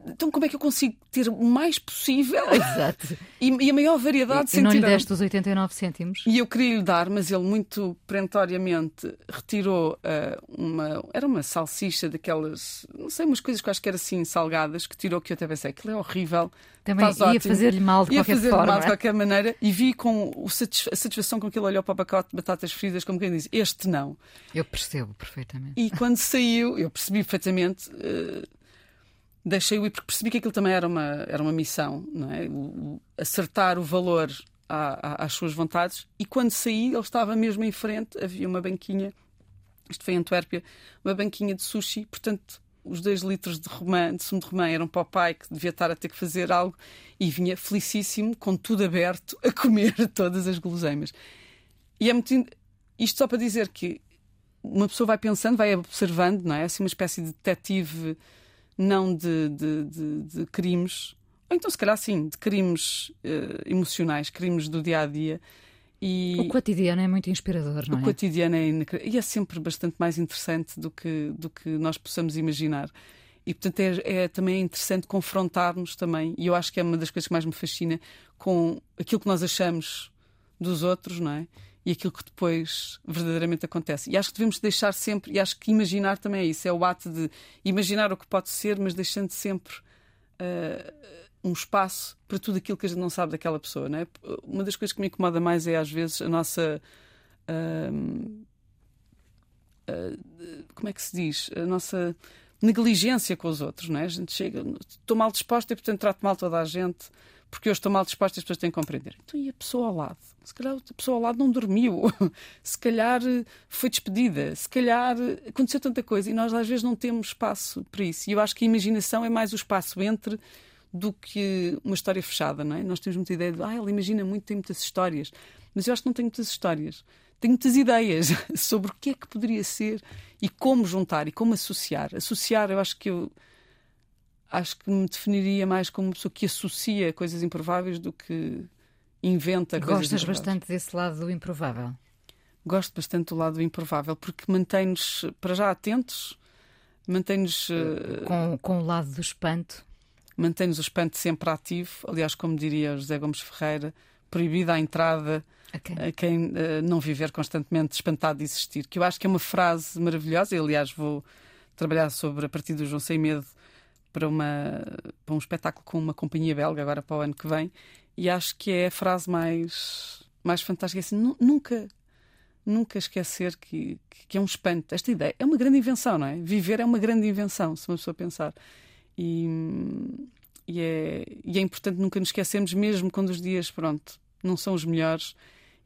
então como é que eu consigo ter o mais possível Exato. E, e a maior variedade sem e não lhe deste os 89 cêntimos? E eu queria lhe dar, mas ele muito perentoriamente retirou uh, uma... Era uma salsicha daquelas... Não sei, umas coisas que eu acho que eram assim salgadas, que tirou que eu até pensei, aquilo é horrível. Também ia fazer-lhe mal de ia qualquer fazer forma. mal de qualquer maneira. E vi com a satisfação com que ele olhou para o pacote de batatas fritas, como quem diz, este não. Eu percebo perfeitamente. E quando saiu, eu percebi perfeitamente... Uh, deixei-o ir porque percebi que aquilo também era uma, era uma missão, não é? O, acertar o valor à, à, às suas vontades. E quando saí, ele estava mesmo em frente, havia uma banquinha, isto foi em Antuérpia, uma banquinha de sushi, portanto. Os dois litros de romã, de sumo de romã, eram para o pai que devia estar a ter que fazer algo e vinha felicíssimo, com tudo aberto, a comer (laughs) todas as guloseimas. E é muito. Isto só para dizer que uma pessoa vai pensando, vai observando, não é? Assim, uma espécie de detetive não de, de, de, de crimes, ou então se calhar sim, de crimes uh, emocionais, crimes do dia a dia. E o cotidiano é muito inspirador, não é? O cotidiano é e é sempre bastante mais interessante do que, do que nós possamos imaginar. E portanto é, é também interessante confrontarmos também, e eu acho que é uma das coisas que mais me fascina, com aquilo que nós achamos dos outros, não é? E aquilo que depois verdadeiramente acontece. E acho que devemos deixar sempre, e acho que imaginar também é isso, é o ato de imaginar o que pode ser, mas deixando sempre uh, um espaço para tudo aquilo que a gente não sabe daquela pessoa. Não é? Uma das coisas que me incomoda mais é às vezes a nossa. Uh, uh, como é que se diz? A nossa negligência com os outros, não é? A gente chega, estou mal disposta e portanto trato mal toda a gente porque eu estou mal disposta e as pessoas têm que compreender. Então, e a pessoa ao lado? Se calhar a pessoa ao lado não dormiu, (laughs) se calhar eh, foi despedida, se calhar eh, aconteceu tanta coisa e nós às vezes não temos espaço para isso. E eu acho que a imaginação é mais o espaço entre do que uma história fechada, não é? Nós temos muita ideia de, ah, ela imagina muito, tem muitas histórias. Mas eu acho que não tenho muitas histórias. Tenho muitas ideias (laughs) sobre o que é que poderia ser e como juntar e como associar. Associar, eu acho que eu acho que me definiria mais como uma pessoa que associa coisas improváveis do que inventa Gostas coisas Gostas bastante desse lado do improvável? Gosto bastante do lado do improvável, porque mantém-nos, para já, atentos mantém-nos. Uh, com, com o lado do espanto. Mantém-nos o espanto sempre ativo. Aliás, como diria José Gomes Ferreira, proibida a entrada okay. a quem uh, não viver constantemente espantado de existir. Que eu acho que é uma frase maravilhosa. E, aliás, vou trabalhar sobre a partir do João Sem Medo para, uma, para um espetáculo com uma companhia belga agora para o ano que vem e acho que é a frase mais, mais fantástica. Assim, nunca, nunca esquecer que, que é um espanto. Esta ideia é uma grande invenção, não é? Viver é uma grande invenção, se uma pessoa pensar. E, e, é, e é importante nunca nos esquecermos, mesmo quando os dias, pronto, não são os melhores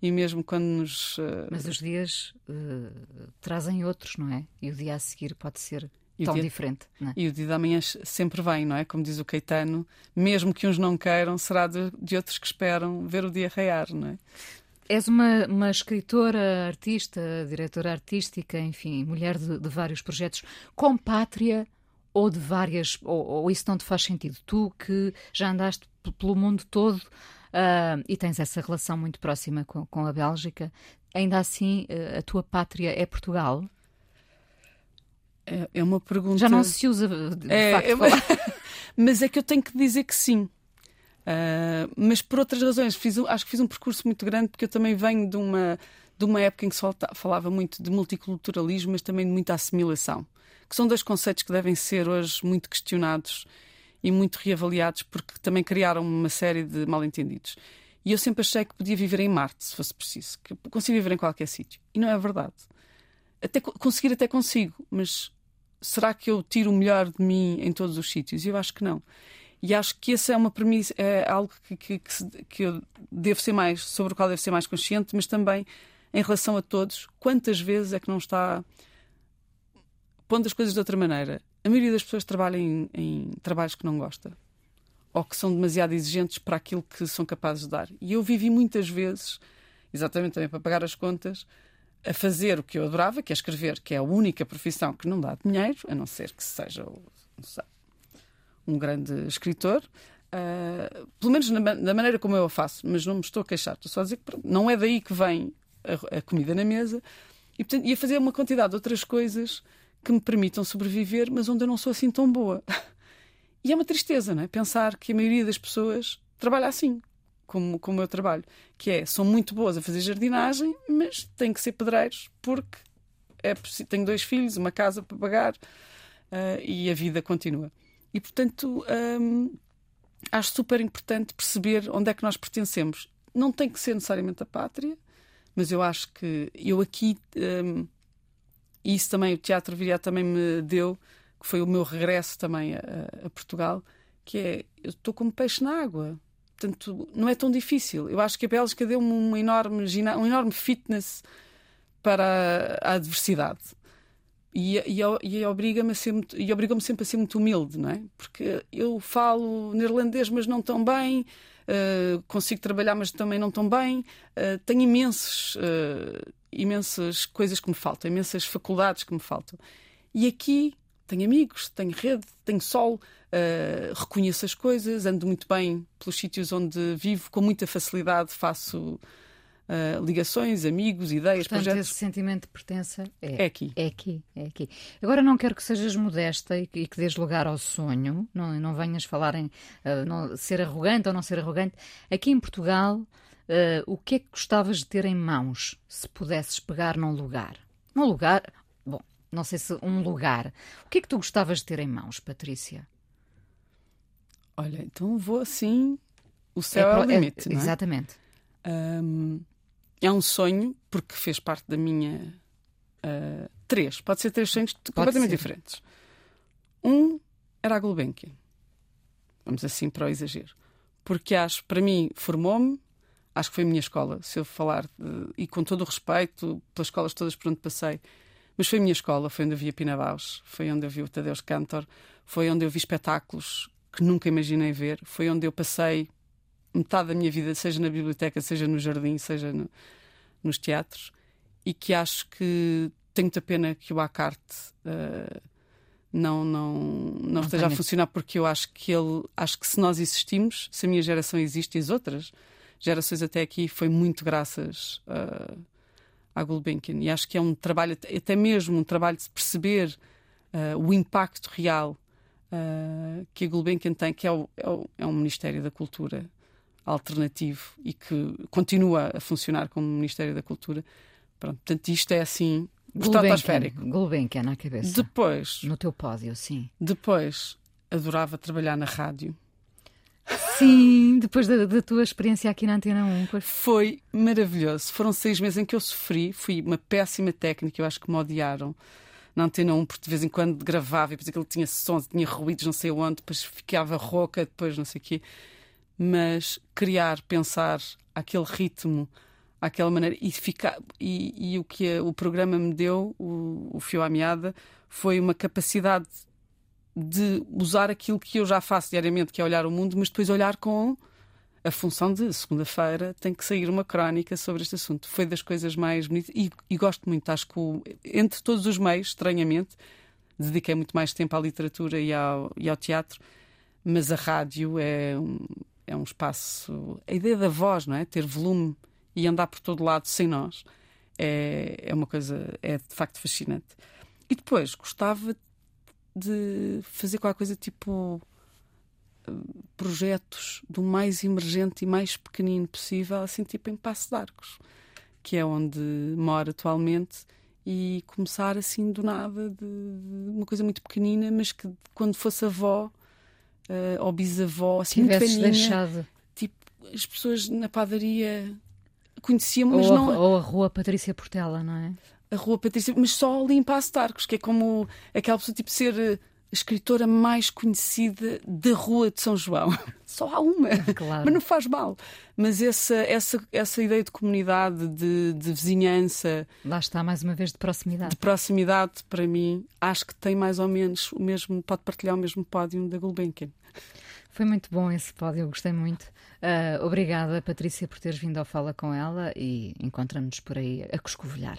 e mesmo quando nos. Uh... Mas os dias uh, trazem outros, não é? E o dia a seguir pode ser tão dia, diferente. É? E o dia da manhã sempre vem, não é? Como diz o Caetano, mesmo que uns não queiram, será de, de outros que esperam ver o dia raiar, não é? És uma, uma escritora, artista, diretora artística, enfim, mulher de, de vários projetos, com pátria ou de várias, ou, ou, isso não te faz sentido? Tu que já andaste pelo mundo todo uh, e tens essa relação muito próxima com, com a Bélgica, ainda assim uh, a tua pátria é Portugal? É, é uma pergunta. Já não se usa de é, facto. É, (laughs) mas é que eu tenho que dizer que sim. Uh, mas por outras razões, fiz, acho que fiz um percurso muito grande porque eu também venho de uma, de uma época em que se falava muito de multiculturalismo, mas também de muita assimilação, que são dois conceitos que devem ser hoje muito questionados e muito reavaliados porque também criaram uma série de mal-entendidos. E eu sempre achei que podia viver em Marte, se fosse preciso, que consigo viver em qualquer sítio. E não é verdade. Até conseguir até consigo, mas será que eu tiro o melhor de mim em todos os sítios? Eu acho que não. E acho que essa é uma premissa, é algo que, que, que, que eu devo ser mais, sobre o qual devo ser mais consciente, mas também em relação a todos, quantas vezes é que não está pondo as coisas de outra maneira? A maioria das pessoas trabalha em, em trabalhos que não gosta ou que são demasiado exigentes para aquilo que são capazes de dar. E eu vivi muitas vezes, exatamente também para pagar as contas, a fazer o que eu adorava, que é escrever, que é a única profissão que não dá dinheiro, a não ser que seja sei, um grande escritor. Uh, pelo menos na, da maneira como eu a faço, mas não me estou a queixar, estou só a dizer que não é daí que vem a, a comida na mesa e, portanto, ia fazer uma quantidade de outras coisas que me permitam sobreviver, mas onde eu não sou assim tão boa. (laughs) E é uma tristeza, não é? Pensar que a maioria das pessoas trabalha assim, como, como eu trabalho, que é, são muito boas a fazer jardinagem, mas têm que ser pedreiros porque é, tenho dois filhos, uma casa para pagar uh, e a vida continua. E, portanto, um, acho super importante perceber onde é que nós pertencemos. Não tem que ser necessariamente a pátria, mas eu acho que eu aqui, um, e isso também o Teatro Viriato também me deu, que foi o meu regresso também a, a Portugal, que é, eu estou como peixe na água Portanto, não é tão difícil. Eu acho que a Bélgica deu-me um enorme, um enorme fitness para a adversidade. E, e, e obriga-me obriga sempre a ser muito humilde, não é? Porque eu falo neerlandês, mas não tão bem, uh, consigo trabalhar, mas também não tão bem. Uh, tenho imensos, uh, imensas coisas que me faltam, imensas faculdades que me faltam. E aqui tenho amigos, tenho rede, tenho sol, uh, reconheço as coisas, ando muito bem pelos sítios onde vivo, com muita facilidade faço uh, ligações, amigos, ideias, Portanto, projetos. esse sentimento de pertença é, é, aqui. É aqui, é aqui. Agora não quero que sejas modesta e que, e que dês lugar ao sonho, não, não venhas falar em uh, não, ser arrogante ou não ser arrogante. Aqui em Portugal, o que é que gostavas de ter em mãos se pudesses pegar num lugar? Num lugar, bom, não sei se um lugar. O que é que tu gostavas de ter em mãos, Patrícia? Olha, então vou assim. O céu é, é o limite, é, não é? Exatamente. Um, é um sonho, porque fez parte da minha. Uh, três, pode ser três sonhos pode completamente ser. diferentes. Um era a Gulbenkian. Vamos assim para o exagero. Porque acho, para mim, formou-me, acho que foi a minha escola, se eu falar, de, e com todo o respeito pelas escolas todas por onde passei, mas foi a minha escola, foi onde eu vi a Pina Bausch, foi onde eu vi o Tadeusz Cantor, foi onde eu vi espetáculos que nunca imaginei ver, foi onde eu passei metade da minha vida, seja na biblioteca, seja no jardim, seja no, nos teatros, e que acho que tem muita pena que o Acarte uh, não, não, não, não esteja a funcionar, porque eu acho que ele, acho que se nós existimos, se a minha geração existe e as outras gerações até aqui, foi muito graças. Uh, à Gulbenkian. E acho que é um trabalho, até mesmo um trabalho de perceber uh, o impacto real uh, que a Gulbenkian tem, que é, o, é, o, é um Ministério da Cultura alternativo e que continua a funcionar como Ministério da Cultura. Pronto, portanto, isto é assim estratosférico. Gulbenkian na cabeça. Depois. No teu pódio, sim. Depois, adorava trabalhar na rádio. Sim, depois da, da, tua experiência aqui na Antena 1. Pois. Foi maravilhoso. Foram seis meses em que eu sofri. Fui uma péssima técnica, eu acho que me odiaram na Antena 1, porque de vez em quando gravava e depois aquilo tinha sons, tinha ruídos, não sei onde, depois ficava rouca, depois não sei o quê. Mas criar, pensar aquele ritmo, aquela maneira, e, ficar, e, e o que o programa me deu, o, o fio à meada, foi uma capacidade de usar aquilo que eu já faço diariamente, que é olhar o mundo, mas depois olhar com a função de segunda-feira tem que sair uma crónica sobre este assunto. Foi das coisas mais bonitas e, e gosto muito. Acho que o, entre todos os meios, estranhamente, dediquei muito mais tempo à literatura e ao, e ao teatro, mas a rádio é um, é um espaço. A ideia da voz, não é? Ter volume e andar por todo lado sem nós é, é uma coisa, é de facto fascinante. E depois gostava de fazer qualquer coisa tipo projetos do mais emergente e mais pequenino possível, assim tipo em Passo de Arcos, que é onde moro atualmente, e começar assim do nada, de, de uma coisa muito pequenina, mas que quando fosse avó uh, ou bisavó, assim muito velhinha, deixado. tipo, as pessoas na padaria conheciam-me, mas ou não... A, ou a rua Patrícia Portela, não é? A rua Patrícia, mas só ali em Passo que é como aquela pessoa tipo ser escritora mais conhecida da Rua de São João. (laughs) Só há uma, claro. mas não faz mal. Mas essa, essa, essa ideia de comunidade, de, de vizinhança. Lá está, mais uma vez, de proximidade. De proximidade, para mim, acho que tem mais ou menos o mesmo, pode partilhar o mesmo pódio da Gulbenkian. Foi muito bom esse pódio, eu gostei muito. Uh, obrigada, Patrícia, por teres vindo ao Fala com ela e encontramos-nos por aí a coscovilhar,